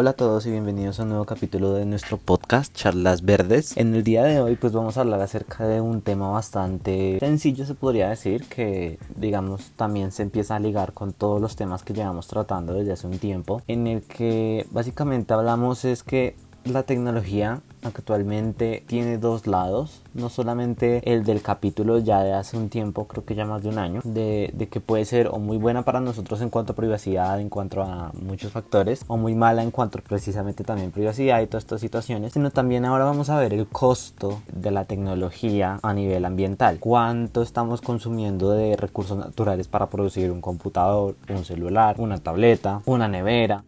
Hola a todos y bienvenidos a un nuevo capítulo de nuestro podcast Charlas Verdes. En el día de hoy pues vamos a hablar acerca de un tema bastante sencillo se podría decir que digamos también se empieza a ligar con todos los temas que llevamos tratando desde hace un tiempo en el que básicamente hablamos es que la tecnología actualmente tiene dos lados, no solamente el del capítulo ya de hace un tiempo, creo que ya más de un año, de, que puede ser o muy buena para nosotros en cuanto a privacidad, en cuanto a muchos factores, o muy mala en cuanto precisamente también privacidad y todas estas situaciones, sino también ahora vamos a ver el costo de la tecnología a nivel ambiental, cuánto estamos consumiendo de recursos naturales para producir un computador, un celular, una tableta, una nevera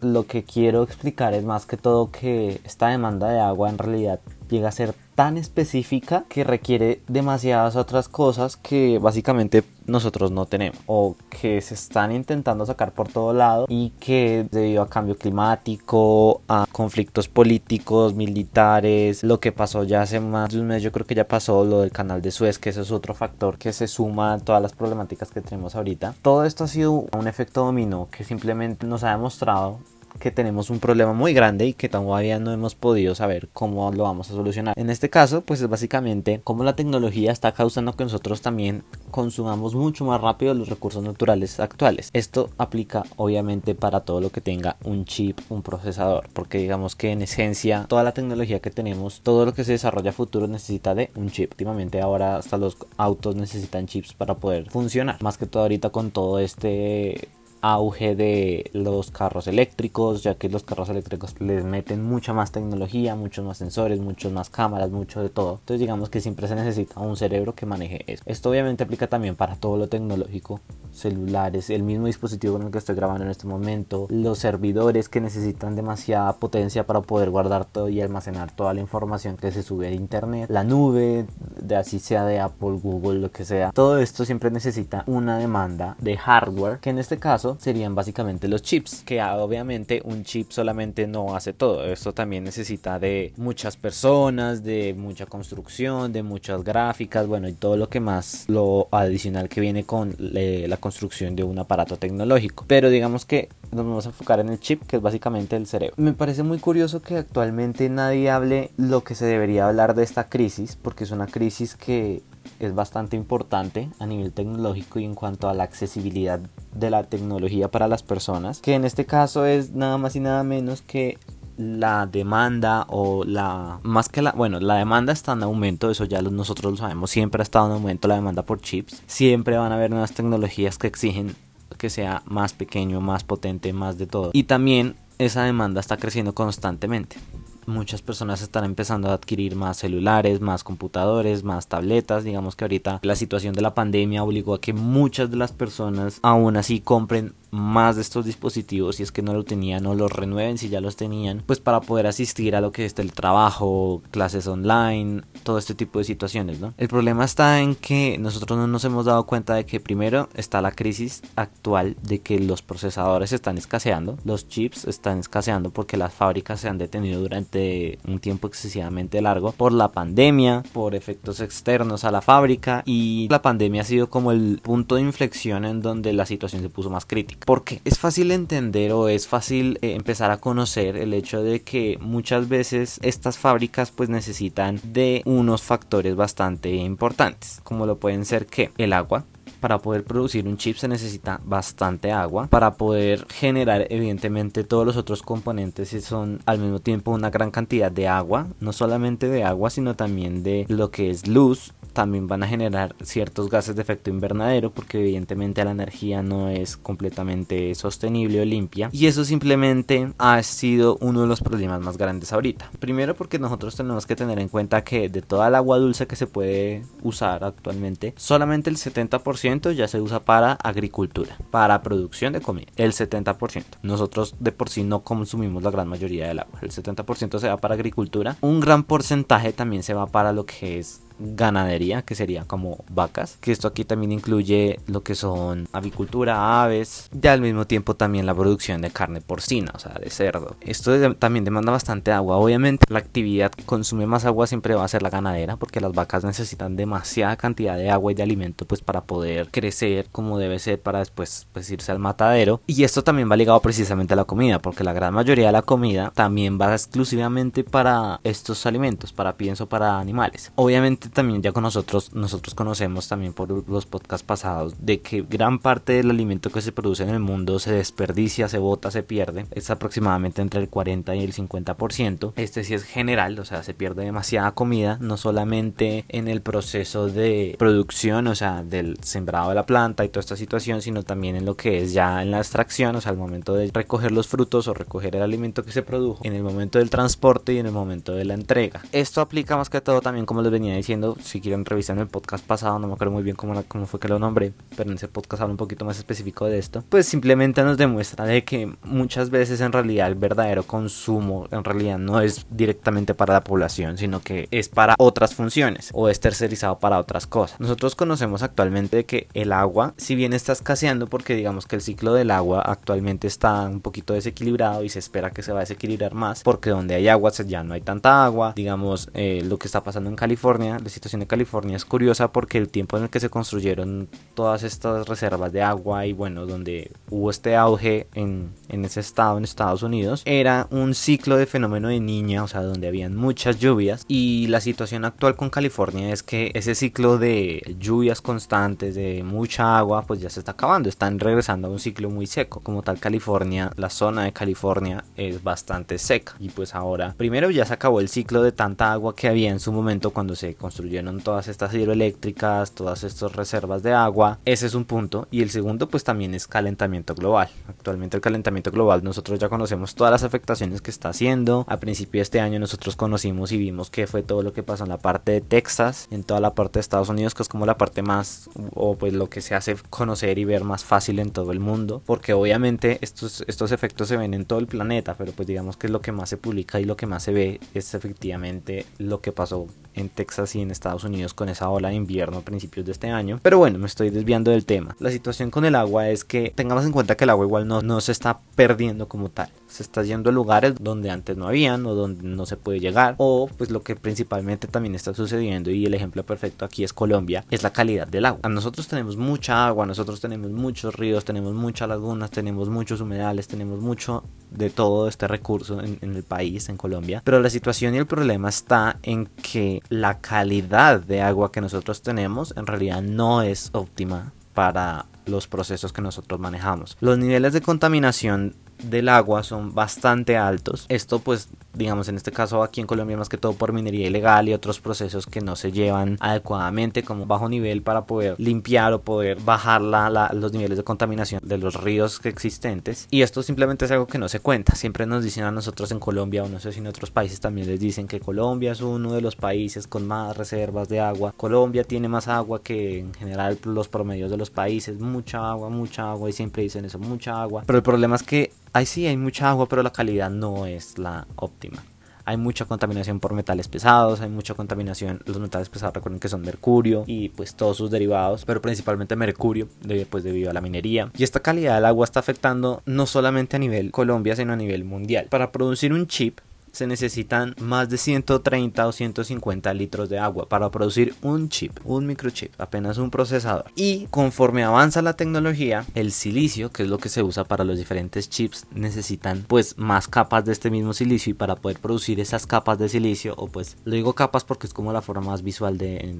lo que quiero explicar es más que todo que esta demanda de agua en realidad llega a ser tan específica que requiere demasiadas otras cosas que básicamente nosotros no tenemos o que se están intentando sacar por todo lado y que debido a cambio climático, a conflictos políticos, militares, lo que pasó ya hace más de un mes, yo creo que ya pasó lo del canal de Suez, que ese es otro factor que se suma a todas las problemáticas que tenemos ahorita. Todo esto ha sido un efecto dominó que simplemente nos ha demostrado que tenemos un problema muy grande y que todavía no hemos podido saber cómo lo vamos a solucionar. En este caso, pues es básicamente cómo la tecnología está causando que nosotros también consumamos mucho más rápido los recursos naturales actuales. Esto aplica obviamente para todo lo que tenga un chip, un procesador, porque digamos que en esencia toda la tecnología que tenemos, todo lo que se desarrolla a futuro necesita de un chip. Últimamente ahora hasta los autos necesitan chips para poder funcionar. Más que todo ahorita con todo este auge de los carros eléctricos, ya que los carros eléctricos les meten mucha más tecnología, muchos más sensores, muchas más cámaras, mucho de todo. Entonces digamos que siempre se necesita un cerebro que maneje eso. Esto obviamente aplica también para todo lo tecnológico, celulares, el mismo dispositivo con el que estoy grabando en este momento, los servidores que necesitan demasiada potencia para poder guardar todo y almacenar toda la información que se sube a internet, la nube, de así sea de Apple, Google, lo que sea. Todo esto siempre necesita una demanda de hardware que en este caso serían básicamente los chips, que obviamente un chip solamente no hace todo, esto también necesita de muchas personas, de mucha construcción, de muchas gráficas, bueno, y todo lo que más, lo adicional que viene con la construcción de un aparato tecnológico. Pero digamos que nos vamos a enfocar en el chip, que es básicamente el cerebro. Me parece muy curioso que actualmente nadie hable lo que se debería hablar de esta crisis, porque es una crisis que es bastante importante a nivel tecnológico y en cuanto a la accesibilidad de la tecnología para las personas, que en este caso es nada más y nada menos que la demanda o la más que la bueno la demanda está en aumento eso ya nosotros lo sabemos siempre ha estado en aumento la demanda por chips siempre van a haber nuevas tecnologías que exigen que sea más pequeño más potente más de todo. Y también esa demanda está creciendo constantemente muchas personas están empezando a adquirir más celulares, más computadores, más tabletas. Digamos que ahorita la situación de la pandemia obligó a que muchas de las personas aún así compren más de estos dispositivos si es que no lo tenían o los renueven si ya los tenían, pues para poder asistir a lo que es el trabajo, clases online, todo este tipo de situaciones, ¿no? El problema está en que nosotros no nos hemos dado cuenta de que primero está la crisis actual de que los procesadores están escaseando, los chips están escaseando porque las fábricas se han detenido durante un tiempo excesivamente largo por la pandemia, por efectos externos a la fábrica y la pandemia ha sido como el punto de inflexión en donde la situación se puso más crítica porque es fácil entender o es fácil eh, empezar a conocer el hecho de que muchas veces estas fábricas pues necesitan de unos factores bastante importantes, como lo pueden ser que el agua, para poder producir un chip se necesita bastante agua. Para poder generar evidentemente todos los otros componentes y son al mismo tiempo una gran cantidad de agua. No solamente de agua sino también de lo que es luz también van a generar ciertos gases de efecto invernadero porque evidentemente la energía no es completamente sostenible o limpia y eso simplemente ha sido uno de los problemas más grandes ahorita. Primero porque nosotros tenemos que tener en cuenta que de toda el agua dulce que se puede usar actualmente, solamente el 70% ya se usa para agricultura, para producción de comida, el 70%. Nosotros de por sí no consumimos la gran mayoría del agua, el 70% se va para agricultura, un gran porcentaje también se va para lo que es ganadería, que sería como vacas, que esto aquí también incluye lo que son avicultura, aves, y al mismo tiempo también la producción de carne porcina, o sea, de cerdo. Esto también demanda bastante agua. Obviamente la actividad que consume más agua siempre va a ser la ganadera, porque las vacas necesitan demasiada cantidad de agua y de alimento pues para poder crecer como debe ser para después pues irse al matadero. Y esto también va ligado precisamente a la comida, porque la gran mayoría de la comida también va exclusivamente para estos alimentos, para pienso para animales. Obviamente también ya con nosotros, nosotros conocemos también por los podcasts pasados de que gran parte del alimento que se produce en el mundo se desperdicia, se bota, se pierde. Es aproximadamente entre el 40 y el 50%. Este sí es general, o sea, se pierde demasiada comida, no solamente en el proceso de producción, o sea, del sembrado de la planta y toda esta situación, sino también en lo que es ya en la extracción, o sea, al momento de recoger los frutos o recoger el alimento que se produjo, en el momento del transporte y en el momento de la entrega. Esto aplica más que todo también, como les venía diciendo, si quieren revisar el podcast pasado, no me acuerdo muy bien cómo, cómo fue que lo nombré, pero en ese podcast hablo un poquito más específico de esto, pues simplemente nos demuestra de que muchas veces en realidad el verdadero consumo en realidad no es directamente para la población, sino que es para otras funciones o es tercerizado para otras cosas. Nosotros conocemos actualmente que el agua, si bien está escaseando porque digamos que el ciclo del agua actualmente está un poquito desequilibrado y se espera que se va a desequilibrar más porque donde hay agua ya no hay tanta agua, digamos eh, lo que está pasando en California, la situación de California es curiosa porque el tiempo en el que se construyeron todas estas reservas de agua y bueno, donde hubo este auge en, en ese estado en Estados Unidos, era un ciclo de fenómeno de niña, o sea, donde habían muchas lluvias. Y la situación actual con California es que ese ciclo de lluvias constantes, de mucha agua, pues ya se está acabando, están regresando a un ciclo muy seco. Como tal, California, la zona de California es bastante seca. Y pues ahora, primero ya se acabó el ciclo de tanta agua que había en su momento cuando se construyeron todas estas hidroeléctricas, todas estas reservas de agua, ese es un punto y el segundo pues también es calentamiento global. Actualmente el calentamiento global nosotros ya conocemos todas las afectaciones que está haciendo. A principio de este año nosotros conocimos y vimos que fue todo lo que pasó en la parte de Texas, en toda la parte de Estados Unidos, que es como la parte más o pues lo que se hace conocer y ver más fácil en todo el mundo, porque obviamente estos, estos efectos se ven en todo el planeta, pero pues digamos que es lo que más se publica y lo que más se ve es efectivamente lo que pasó en Texas y en Estados Unidos con esa ola de invierno a principios de este año. Pero bueno, me estoy desviando del tema. La situación con el agua es que tengamos en cuenta que el agua igual no, no se está perdiendo como tal. Se está yendo a lugares donde antes no habían o donde no se puede llegar. O pues lo que principalmente también está sucediendo y el ejemplo perfecto aquí es Colombia, es la calidad del agua. Nosotros tenemos mucha agua, nosotros tenemos muchos ríos, tenemos muchas lagunas, tenemos muchos humedales, tenemos mucho de todo este recurso en, en el país, en Colombia. Pero la situación y el problema está en que la calidad de agua que nosotros tenemos en realidad no es óptima para los procesos que nosotros manejamos. Los niveles de contaminación del agua son bastante altos. Esto pues digamos en este caso aquí en Colombia más que todo por minería ilegal y otros procesos que no se llevan adecuadamente como bajo nivel para poder limpiar o poder bajar la, los niveles de contaminación de los ríos existentes. Y esto simplemente es algo que no se cuenta. Siempre nos dicen a nosotros en Colombia o no sé si en otros países también les dicen que Colombia es uno de los países con más reservas de agua. Colombia tiene más agua que en general los promedios de los países. Mucha agua mucha agua y siempre dicen eso mucha agua. Pero el problema es que Ahí sí hay mucha agua, pero la calidad no es la óptima. Hay mucha contaminación por metales pesados, hay mucha contaminación, los metales pesados recuerden que son mercurio y pues todos sus derivados, pero principalmente mercurio pues debido a la minería. Y esta calidad del agua está afectando no solamente a nivel Colombia, sino a nivel mundial. Para producir un chip se necesitan más de 130 o 150 litros de agua para producir un chip, un microchip, apenas un procesador. Y conforme avanza la tecnología, el silicio, que es lo que se usa para los diferentes chips, necesitan pues más capas de este mismo silicio y para poder producir esas capas de silicio, o pues lo digo capas porque es como la forma más visual de,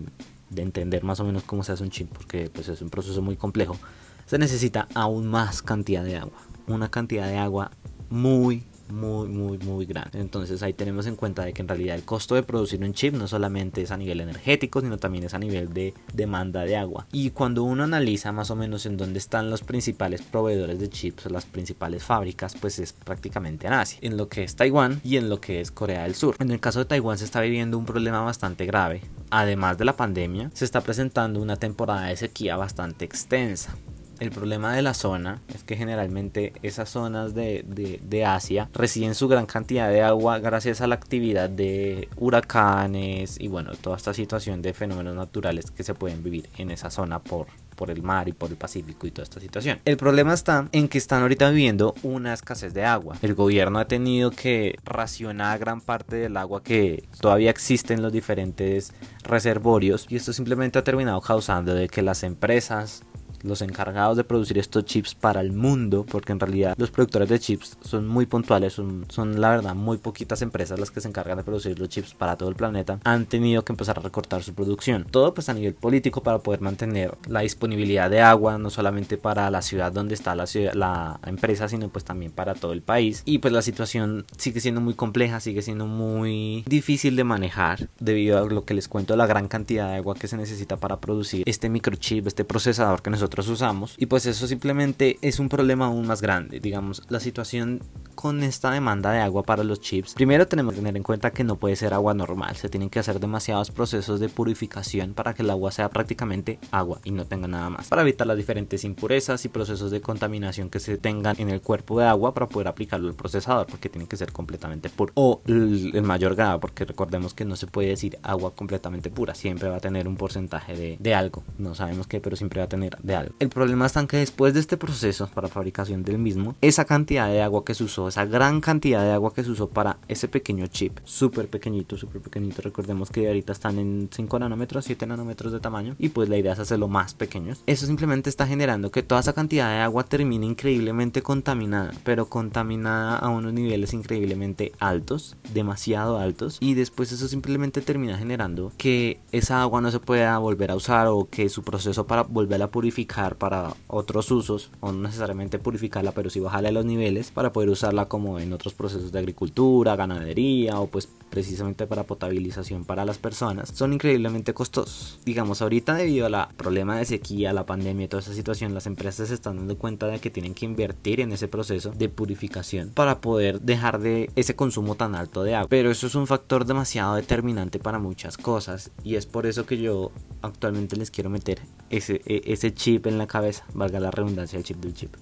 de entender más o menos cómo se hace un chip, porque pues es un proceso muy complejo, se necesita aún más cantidad de agua, una cantidad de agua muy muy, muy, muy grande. Entonces ahí tenemos en cuenta de que en realidad el costo de producir un chip no solamente es a nivel energético, sino también es a nivel de demanda de agua. Y cuando uno analiza más o menos en dónde están los principales proveedores de chips o las principales fábricas, pues es prácticamente en Asia, en lo que es Taiwán y en lo que es Corea del Sur. En el caso de Taiwán se está viviendo un problema bastante grave. Además de la pandemia, se está presentando una temporada de sequía bastante extensa El problema de la zona es que generalmente esas zonas de, de, Asia reciben su gran cantidad de agua gracias a la actividad de huracanes y bueno, toda esta situación de fenómenos naturales que se pueden vivir en esa zona por, por el mar y por el Pacífico y toda esta situación. El problema está en que están ahorita viviendo una escasez de agua. El gobierno ha tenido que racionar gran parte del agua que todavía existe en los diferentes reservorios y esto simplemente ha terminado causando de que las empresas los encargados de producir estos chips para el mundo, porque en realidad los productores de chips son muy puntuales, son, son la verdad muy poquitas empresas las que se encargan de producir los chips para todo el planeta, han tenido que empezar a recortar su producción. Todo pues a nivel político para poder mantener la disponibilidad de agua, no solamente para la ciudad donde está la, ciudad, la empresa, sino pues también para todo el país. Y pues la situación sigue siendo muy compleja, sigue siendo muy difícil de manejar debido a lo que les cuento, la gran cantidad de agua que se necesita para producir este microchip, este procesador que nosotros usamos. Y pues eso simplemente es un problema aún más grande. Digamos la situación con esta demanda de agua para los chips. Primero tenemos que tener en cuenta que no puede ser agua normal. Se tienen que hacer demasiados procesos de purificación para que el agua sea prácticamente agua y no tenga nada más. Para evitar las diferentes impurezas y procesos de contaminación que se tengan en el cuerpo de agua para poder aplicarlo al procesador porque tiene que ser completamente puro. O el, mayor grado porque recordemos que no se puede decir agua completamente pura. Siempre va a tener un porcentaje de, de algo. No sabemos qué pero siempre va a tener de el problema está en que después de este proceso para fabricación del mismo, esa cantidad de agua que se usó, esa gran cantidad de agua que se usó para ese pequeño chip, súper pequeñito, súper pequeñito, recordemos que ahorita están en 5 nanómetros, 7 nanómetros de tamaño, y pues la idea es hacerlo más pequeños. Eso simplemente está generando que toda esa cantidad de agua termine increíblemente contaminada, pero contaminada a unos niveles increíblemente altos, demasiado altos, y después eso simplemente termina generando que esa agua no se pueda volver a usar o que su proceso para volverla a purificar para otros usos, o no necesariamente purificarla, pero sí bajarle los niveles para poder usarla como en otros procesos de agricultura, ganadería o pues precisamente para potabilización para las personas, son increíblemente costosos. Digamos, ahorita debido al problema de sequía, la pandemia y toda esa situación, las empresas se están dando cuenta de que tienen que invertir en ese proceso de purificación para poder dejar de ese consumo tan alto de agua. Pero eso es un factor demasiado determinante para muchas cosas y es por eso que yo actualmente les quiero meter ese, e, ese chip en la cabeza, valga la redundancia, el chip del chip.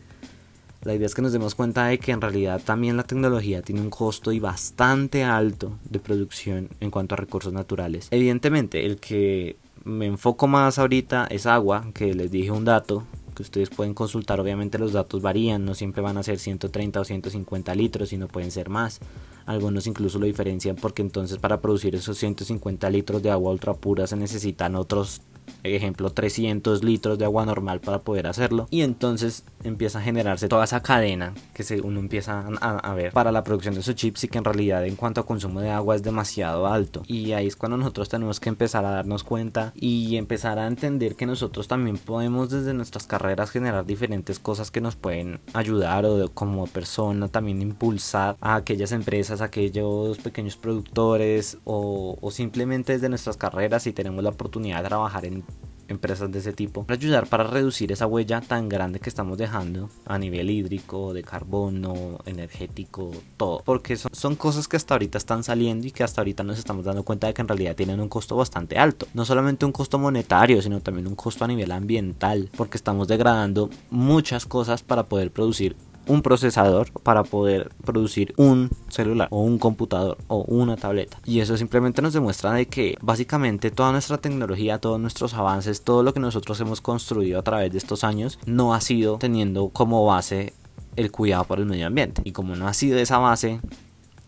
La idea es que nos demos cuenta de que en realidad también la tecnología tiene un costo y bastante alto de producción en cuanto a recursos naturales. Evidentemente, el que me enfoco más ahorita es agua, que les dije un dato que ustedes pueden consultar. Obviamente los datos varían, no siempre van a ser 130 o 150 litros, sino pueden ser más. Algunos incluso lo diferencian porque entonces para producir esos 150 litros de agua ultra pura se necesitan otros ejemplo 300 litros de agua normal para poder hacerlo. Y entonces empieza a generarse toda esa cadena que se, uno empieza a, ver para la producción de esos chips y que en realidad en cuanto a consumo de agua es demasiado alto. Y ahí es cuando nosotros tenemos que empezar a darnos cuenta y empezar a entender que nosotros también podemos desde nuestras carreras generar diferentes cosas que nos pueden ayudar o como persona también impulsar a aquellas empresas, a aquellos pequeños productores o, o simplemente desde nuestras carreras si tenemos la oportunidad de trabajar en empresas de ese tipo para ayudar para reducir esa huella tan grande que estamos dejando a nivel hídrico, de carbono, energético, todo. Porque son, cosas que hasta ahorita están saliendo y que hasta ahorita nos estamos dando cuenta de que en realidad tienen un costo bastante alto. No solamente un costo monetario, sino también un costo a nivel ambiental, porque estamos degradando muchas cosas para poder producir un procesador para poder producir un celular o un computador o una tableta. Y eso simplemente nos demuestra de que básicamente toda nuestra tecnología, todos nuestros avances, todo lo que nosotros hemos construido a través de estos años no ha sido teniendo como base el cuidado por el medio ambiente. Y como no ha sido esa base,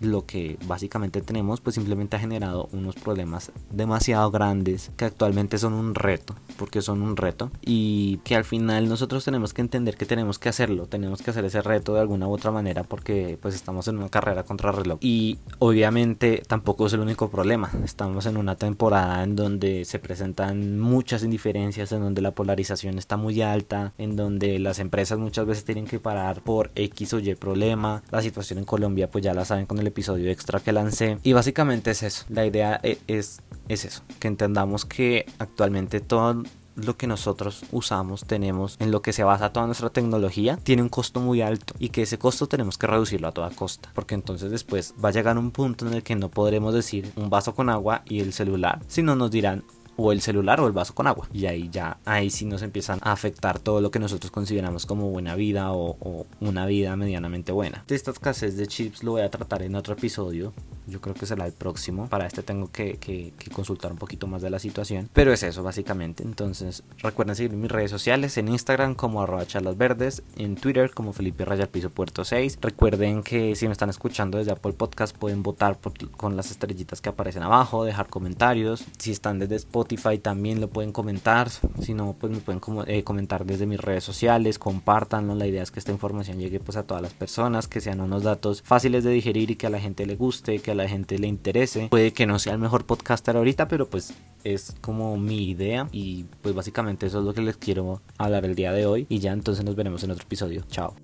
lo que básicamente tenemos pues simplemente ha generado unos problemas demasiado grandes que actualmente son un reto porque son un reto y que al final nosotros tenemos que entender que tenemos que hacerlo tenemos que hacer ese reto de alguna u otra manera porque pues estamos en una carrera contra reloj. Y obviamente tampoco es el único problema estamos en una temporada en donde se presentan muchas indiferencias en donde la polarización está muy alta en donde las empresas muchas veces tienen que parar por X o Y problema. La situación en Colombia pues ya la saben con el episodio extra que lancé. Y básicamente es eso. La idea e, es, es eso. Que entendamos que actualmente todo lo que nosotros usamos, tenemos, en lo que se basa toda nuestra tecnología, tiene un costo muy alto y que ese costo tenemos que reducirlo a toda costa, porque entonces después va a llegar un punto en el que no podremos decir un vaso con agua y el celular, sino nos dirán o el celular o el vaso con agua. Y ahí ya, ahí sí nos empiezan a afectar todo lo que nosotros consideramos como buena vida o, una vida medianamente buena. De esta escasez de chips lo voy a tratar en otro episodio yo creo que será el próximo. Para este tengo que, consultar un poquito más de la situación. Pero es eso, básicamente. Entonces, recuerden seguir mis redes sociales en Instagram como arroba charlas verdes, en Twitter como Felipe Raya Piso Puerto 6. Recuerden que si me están escuchando desde Apple Podcast pueden votar con las estrellitas que aparecen abajo, dejar comentarios. Si están desde Spotify también lo pueden comentar. Si no, pues me pueden eh, comentar desde mis redes sociales. Compártanlo. La idea es que esta información llegue pues a todas las personas, que sean unos datos fáciles de digerir y que a la gente le guste, que a la gente le interese. Puede que no sea el mejor podcaster ahorita, pero pues es como mi idea y pues básicamente eso es lo que les quiero hablar el día de hoy y ya entonces nos veremos en otro episodio. Chao.